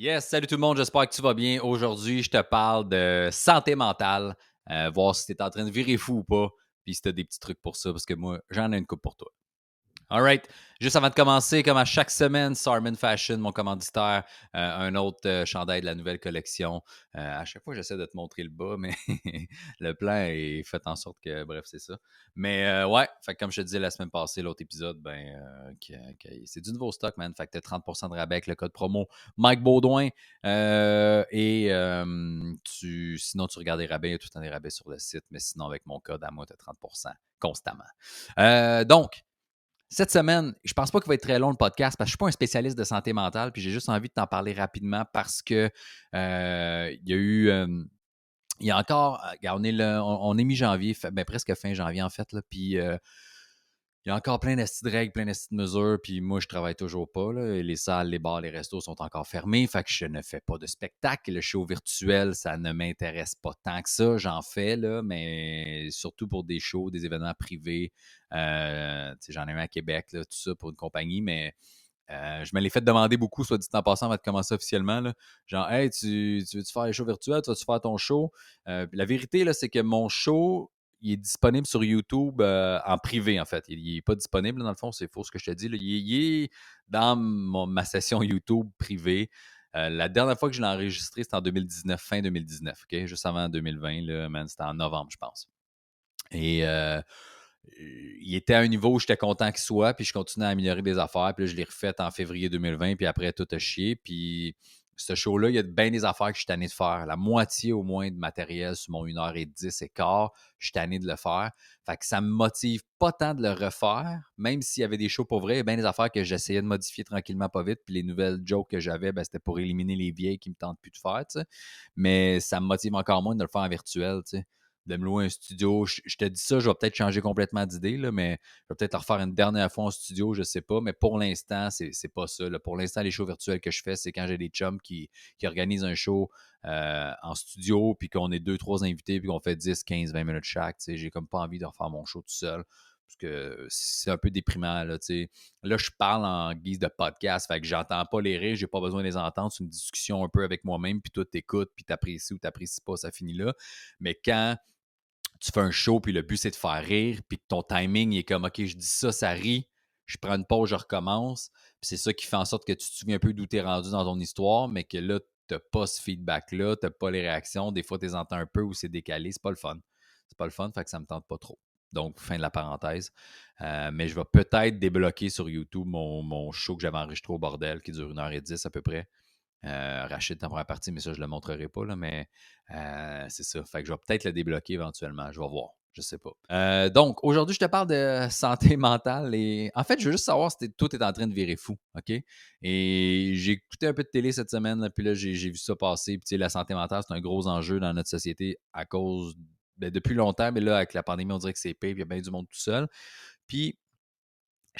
Yes, salut tout le monde, j'espère que tu vas bien. Aujourd'hui, je te parle de santé mentale, euh, voir si tu es en train de virer fou ou pas, puis si tu as des petits trucs pour ça, parce que moi, j'en ai une coupe pour toi. All right. Juste avant de commencer, comme à chaque semaine, Sarman Fashion, mon commanditaire, euh, un autre euh, chandail de la nouvelle collection. Euh, à chaque fois, j'essaie de te montrer le bas, mais le plan est fait en sorte que, bref, c'est ça. Mais ouais, fait comme je te disais la semaine passée, l'autre épisode, ben, c'est du nouveau stock, man. Fait que as 30% de rabais avec le code promo Mike Baudouin. et tu, sinon, tu regardes les rabais, il y a tout le temps des rabais sur le site, mais sinon, avec mon code à moi, as 30% constamment. donc, cette semaine, je pense pas qu'il va être très long le podcast parce que je suis pas un spécialiste de santé mentale, puis j'ai juste envie de t'en parler rapidement parce que euh, il y a eu. il y a encore. On est, on, est mi-janvier, ben, presque fin janvier en fait, là, puis euh, il y a encore plein de règles, plein de mesures, puis moi, je travaille toujours pas. Les salles, les bars, les restos sont encore fermés, fait que je ne fais pas de spectacle. Le show virtuel, ça ne m'intéresse pas tant que ça. J'en fais, là, mais surtout pour des shows, des événements privés. Euh, j'en ai un à Québec, tout ça, pour une compagnie, mais euh, je me l'ai fait demander beaucoup, soit dit en passant, avant de commencer officiellement. Là. Genre, hey, tu, veux-tu faire les shows virtuels? Tu vas-tu faire ton show? Euh, la vérité, là, c'est que mon show, il est disponible sur YouTube euh, en privé, en fait. Il n'est pas disponible, dans le fond, c'est faux ce que je te dis. Il, est, dans ma session YouTube privée. Euh, la dernière fois que je l'ai enregistré, c'était en 2019, fin 2019, OK? Juste avant 2020, là, c'était en novembre, je pense. Et euh, il était à un niveau où j'étais content qu'il soit, puis je continuais à améliorer des affaires. Puis là, je l'ai refait en février 2020, puis après, tout a chié. Puis ce show-là, il y a bien des affaires que je suis tanné de faire. La moitié au moins de matériel sur mon 1h10 et quart, je suis tanné de le faire. Fait que ça me motive pas tant de le refaire, même s'il y avait des shows pour vrai, il y a bien des affaires que j'essayais de modifier tranquillement pas vite. Puis les nouvelles jokes que j'avais, ben, c'était pour éliminer les vieilles qui me tentent plus de faire. Mais ça me motive encore moins de le faire en virtuel. De me louer un studio. Je, te dis ça, je vais peut-être changer complètement d'idée, mais je vais peut-être refaire une dernière fois en studio, je ne sais pas. Mais pour l'instant, c'est, n'est pas ça. Pour l'instant, les shows virtuels que je fais, c'est quand j'ai des chums qui, organisent un show euh, en studio, puis qu'on est deux, trois invités, puis qu'on fait 10, 15, 20 minutes chaque. J'ai comme pas envie de refaire mon show tout seul. Parce que c'est un peu déprimant. Là, là, je parle en guise de podcast, fait que j'entends pas les rires, j'ai pas besoin de les entendre. C'est une discussion un peu avec moi-même, puis toi, t'écoutes, puis t'apprécies ou t'apprécies pas, ça finit là. Mais quand tu fais un show, puis le but, c'est de faire rire, puis que ton timing est comme, OK, je dis ça, ça rit, je prends une pause, je recommence. Puis c'est ça qui fait en sorte que tu te souviens un peu d'où tu es rendu dans ton histoire, mais que là, tu n'as pas ce feedback-là, tu n'as pas les réactions. Des fois, tu les entends un peu ou c'est décalé. C'est pas le fun. C'est pas le fun, fait que ça me tente pas trop. Donc, fin de la parenthèse. Euh, mais je vais peut-être débloquer sur YouTube mon, mon show que j'avais enregistré au bordel, qui dure une heure et dix à peu près. Euh, Rachid dans première partie, mais ça, je ne le montrerai pas, là, mais euh, c'est ça. Fait que je vais peut-être le débloquer éventuellement. Je vais voir. Je sais pas. Euh, donc, aujourd'hui, je te parle de santé mentale et en fait, je veux juste savoir si tout est en train de virer fou, OK? Et j'ai écouté un peu de télé cette semaine, puis là, j'ai vu ça passer. Puis, la santé mentale, c'est un gros enjeu dans notre société à cause, ben, depuis longtemps, mais là, avec la pandémie, on dirait que c'est pire, il y a bien du monde tout seul. Puis,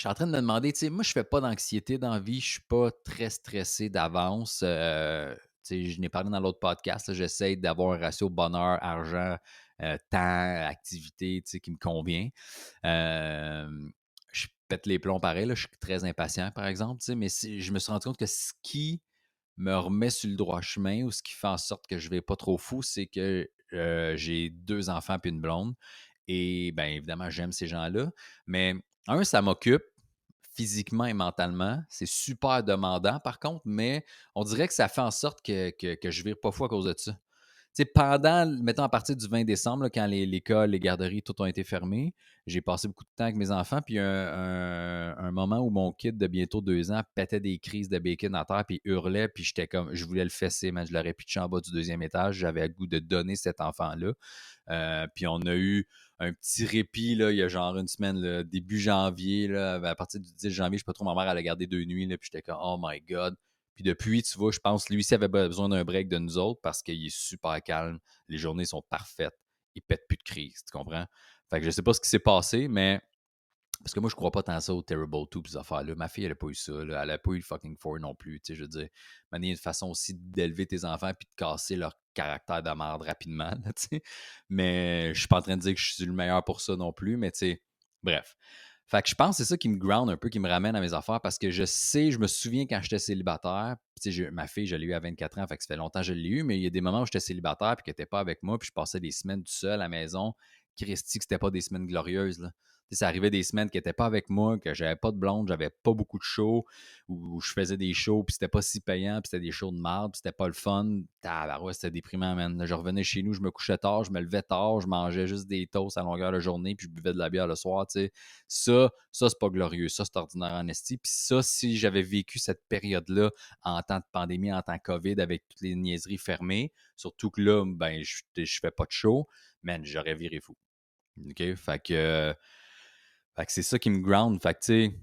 je suis en train de me demander, tu sais, moi, je fais pas d'anxiété dans la vie, je suis pas très stressé d'avance. Euh, tu sais, je n'ai parlé dans l'autre podcast, j'essaie d'avoir un ratio bonheur, argent, euh, temps, activité, tu sais, qui me convient. je pète les plombs pareil, là, je suis très impatient, par exemple, tu sais, mais je me suis rendu compte que ce qui me remet sur le droit chemin ou ce qui fait en sorte que je vais pas trop fou, c'est que euh, j'ai deux enfants puis une blonde. Et bien évidemment, j'aime ces gens-là. Mais un, ça m'occupe physiquement et mentalement. C'est super demandant, par contre, mais on dirait que ça fait en sorte que, que, je vire pas fou à cause de ça. pendant, mettons, à partir du 20 décembre, quand les, l'école, les garderies, tout ont été fermés, j'ai passé beaucoup de temps avec mes enfants. Puis un moment où mon kid de bientôt deux ans pétait des crises de bacon à terre, puis hurlait, puis j'étais comme, je voulais le fesser, mais je l'aurais pitché en bas du deuxième étage. J'avais le goût de donner cet enfant-là. Euh, puis on a eu un petit répit, là, il y a genre une semaine, début janvier, là, à partir du 10 janvier, je sais pas trop, ma mère, elle a gardé deux nuits, là, puis j'étais comme, oh my god. Puis depuis, tu vois, je pense, lui, s'il avait besoin d'un break de nous autres parce qu'il est super calme, les journées sont parfaites, il pète plus de crise, tu comprends? Fait que je sais pas ce qui s'est passé, mais parce que moi, je crois pas tant ça au Terrible 2 ces affaires-là. Ma fille, elle a pas eu ça. Elle a pas eu le fucking 4 non plus. Tu sais, je veux dire, il y a une façon aussi d'élever tes enfants puis de casser leur caractère de merde rapidement. tu sais. Mais je suis pas en train de dire que je suis le meilleur pour ça non plus. Mais tu sais, bref. Fait que je pense que c'est ça qui me ground un peu, qui me ramène à mes affaires parce que je sais, je me souviens quand j'étais célibataire, ma fille, je l'ai eu à 24 ans, fait que ça fait longtemps que je l'ai eu, mais il y a des moments où j'étais célibataire et qu'elle n'était pas avec moi, puis je passais des semaines tout seul à la maison. Christy, que c'était pas des semaines glorieuses. Là ça arrivait des semaines qui n'étaient pas avec moi, que j'avais pas de blonde, j'avais pas beaucoup de shows, où je faisais des shows, puis c'était pas si payant, puis c'était des shows de marde, puis c'était pas le fun. ouais, c'était déprimant, man. je revenais chez nous, je me couchais tard, je me levais tard, je mangeais juste des toasts à longueur de journée, puis je buvais de la bière le soir, tu sais. Ça, ça, c'est pas glorieux. Ça, c'est ordinaire en esti. Puis ça, si j'avais vécu cette période-là en temps de pandémie, en temps de COVID, avec toutes les niaiseries fermées, surtout que là, ben, je, je fais pas de show, man, j'aurais viré fou. OK? Fait que fait que c'est ça qui me ground. Fait que, tu sais,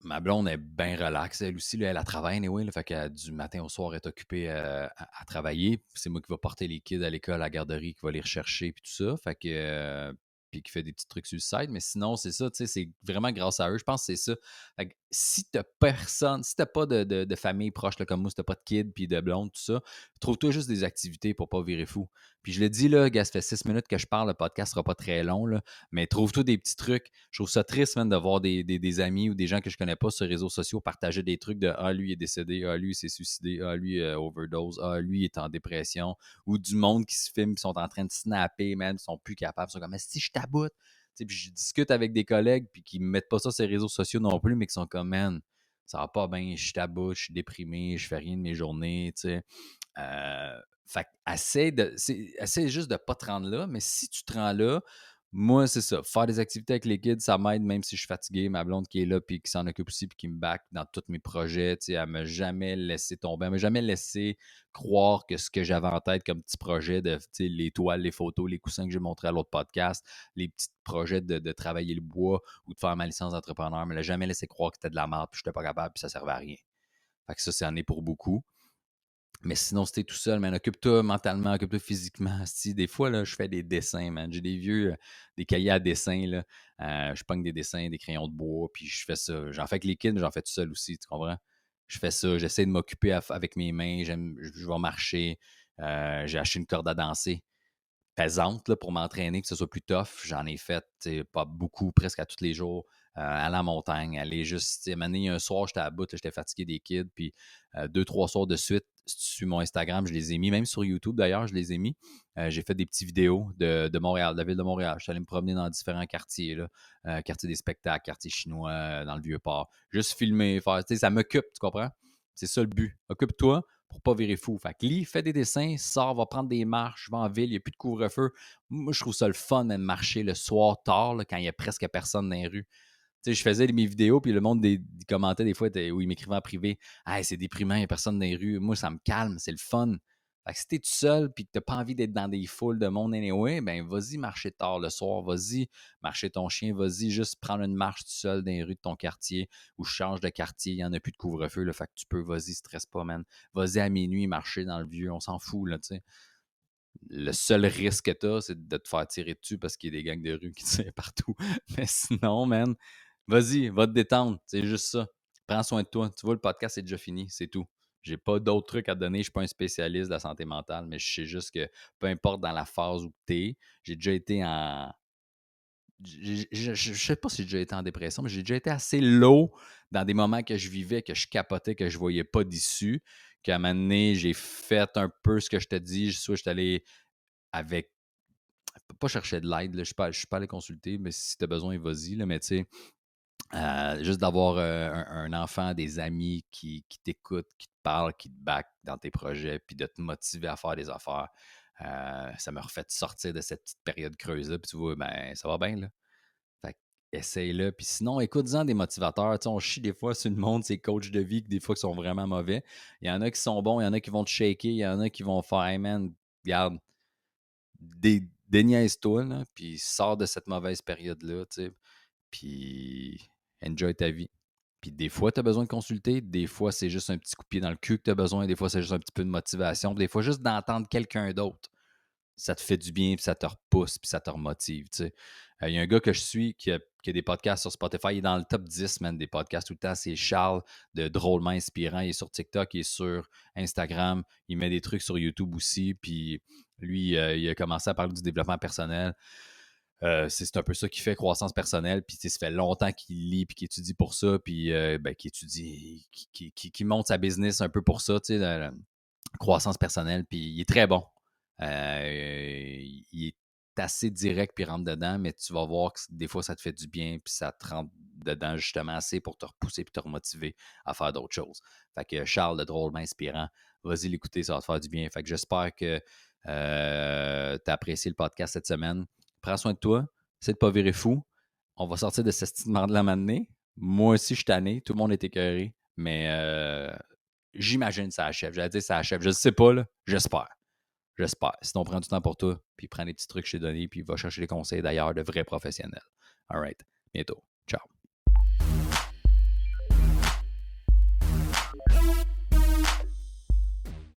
ma blonde est bien relaxe. Elle aussi, elle a travaillé anyway. fait que du matin au soir, elle est occupée euh, à, travailler. C'est moi qui vais porter les kids à l'école, à la garderie, qui va les rechercher, puis tout ça. Fait que, euh, puis qui fait des petits trucs sur le site. Mais sinon, c'est ça, tu sais, c'est vraiment grâce à eux. Je pense que c'est ça. Si t'as personne, si t'as pas de, famille proche comme moi, si t'as pas de kids puis de blonde, tout ça, trouve-toi juste des activités pour pas virer fou. Puis je le dis là, gars, ça fait six minutes que je parle, le podcast sera pas très long, là, mais trouve-toi des petits trucs. Je trouve ça triste, même, de voir des, amis ou des gens que je connais pas sur les réseaux sociaux partager des trucs de Ah, lui est décédé, Ah, lui il s'est suicidé, Ah, lui euh, overdose, Ah, lui est en dépression, ou du monde qui se filme, qui sont en train de snapper, même, ils sont plus capables, ils sont comme si je taboute. Je discute avec des collègues puis qui ne mettent pas ça sur les réseaux sociaux non plus, mais qui sont comme man, ça va pas bien, je taboute, je suis déprimé, je fais rien de mes journées, tu sais. Euh, fait essaie, de, essaie juste de pas te rendre là, mais si tu te rends là, moi, c'est ça. Faire des activités avec les kids, ça m'aide même si je suis fatigué. Ma blonde qui est là, puis qui s'en occupe aussi, puis qui me back dans tous mes projets, tu sais, m'a jamais laissé tomber. Elle m'a jamais laissé croire que ce que j'avais en tête comme petit projet de, les toiles, les photos, les coussins que j'ai montrés à l'autre podcast, les petits projets de, travailler le bois ou de faire ma licence d'entrepreneur, elle m'a jamais laissé croire que c'était de la merde, puis je n'étais pas capable, puis ça servait à rien. Fait que ça, c'est en est pour beaucoup. Mais sinon, si t'es tout seul, man, occupe-toi mentalement, occupe-toi physiquement. des fois, là, je fais des dessins, man. J'ai des vieux, euh, des cahiers à dessin, là. Euh, je pogne des dessins, des crayons de bois, puis je fais ça. J'en fais avec les kids, mais j'en fais tout seul aussi, tu comprends? Je fais ça, j'essaie de m'occuper avec mes mains, je vais marcher. Euh, j'ai acheté une corde à danser pesante là, pour m'entraîner, que ce soit plus tough. J'en ai fait pas beaucoup, presque à tous les jours. à la montagne, aller juste. un soir, j'étais à bout, j'étais fatigué des kids, puis deux, trois soirs de suite, sur mon Instagram, je les ai mis, même sur YouTube d'ailleurs, je les ai mis. Euh, j'ai fait des petites vidéos de, Montréal, de la ville de Montréal. Je suis allé me promener dans différents quartiers, euh, quartier des spectacles, quartier chinois, euh, dans le Vieux-Port. Juste filmer, faire, ça m'occupe, tu comprends? C'est ça le but. Occupe-toi pour pas virer fou. Fait que lis, fais des dessins, sors, va prendre des marches, va en ville, il n'y a plus de couvre-feu. Moi, je trouve ça le fun de marcher le soir tard, quand il n'y a presque personne dans les rues je faisais mes vidéos, puis le monde des, commentait des fois où ils m'écrivaient en privé Hey, c'est déprimant, il n'y a personne dans les rues. Moi, ça me calme, c'est le fun. Si t'es tout seul puis que t'as pas envie d'être dans des foules de monde anyway, ben vas-y marcher tard le soir, vas-y marcher ton chien, vas-y juste prendre une marche tout seul dans les rues de ton quartier ou change de quartier, il n'y en a plus de couvre-feu, le fait que tu peux, vas-y, stresse pas, man. Vas-y à minuit marcher dans le vieux, on s'en fout, là, tu sais. Le seul risque que t'as, c'est de te faire tirer dessus parce qu'il y a des gangs de rue qui tirent partout. Mais sinon, man, Vas-y, va te détendre. C'est juste ça. Prends soin de toi. Tu vois, le podcast est déjà fini. C'est tout. J'ai pas d'autres trucs à donner. Je suis pas un spécialiste de la santé mentale, mais je sais juste que peu importe dans la phase où tu es, j'ai déjà été en. Je sais pas si j'ai déjà été en dépression, mais j'ai déjà été assez low dans des moments que je vivais, que je capotais, que je voyais pas d'issue. Qu'à un moment donné, j'ai fait un peu ce que je te dis. Soit je suis allé avec pas chercher de l'aide, je ne suis pas, pas allé consulter, mais si tu as besoin, vas-y. Mais tu sais, euh, juste d'avoir euh, un, enfant, des amis qui, t'écoutent, qui te parlent, qui te back dans tes projets, puis de te motiver à faire des affaires, euh, ça me refait sortir de cette petite période creuse-là. Puis tu vois, ben, ça va bien, là. Essaye-le. Puis sinon, écoute-en des motivateurs. Tu sais, on chie des fois sur le monde, ces coachs de vie, des fois qui sont vraiment mauvais. Il y en a qui sont bons, il y en a qui vont te shaker, il y en a qui vont faire, hey man, regarde, déniaise-toi, puis sors de cette mauvaise période-là. Puis enjoy ta vie. Puis des fois, tu as besoin de consulter, des fois, c'est juste un petit coup de pied dans le cul que tu as besoin, des fois, c'est juste un petit peu de motivation, des fois, juste d'entendre quelqu'un d'autre. Ça te fait du bien, puis ça te repousse, puis ça te remotive. Euh, il y a un gars que je suis qui a, des podcasts sur Spotify, il est dans le top 10 man, des podcasts tout le temps. C'est Charles de Drôlement Inspirant. Il est sur TikTok, il est sur Instagram, il met des trucs sur YouTube aussi. Puis lui, euh, il a commencé à parler du développement personnel. Euh, c'est un peu ça qui fait croissance personnelle. Puis ça fait longtemps qu'il lit puis qu'il étudie pour ça. Puis euh, ben, qu'il étudie, qui, monte sa business un peu pour ça, tu sais, la, croissance personnelle. Puis il est très bon. Euh, il est assez direct puis rentre dedans, mais tu vas voir que des fois ça te fait du bien puis ça te rentre dedans justement assez pour te repousser puis te remotiver à faire d'autres choses. Fait que Charles, le drôlement inspirant, vas-y l'écouter, ça va te faire du bien. Fait que j'espère que tu as apprécié le podcast cette semaine prends soin de toi, essaie de pas virer fou. On va sortir de ce estimement de la manée. Moi aussi, je suis tanné, tout le monde est écœuré, mais euh, j'imagine que ça achève. J'allais dire ça achève. Je ne sais pas, là. J'espère. J'espère. Sinon, prends du temps pour toi, puis prends les petits trucs que je t'ai donnés, puis va chercher les conseils d'ailleurs de vrais professionnels. All right. Bientôt. Ciao.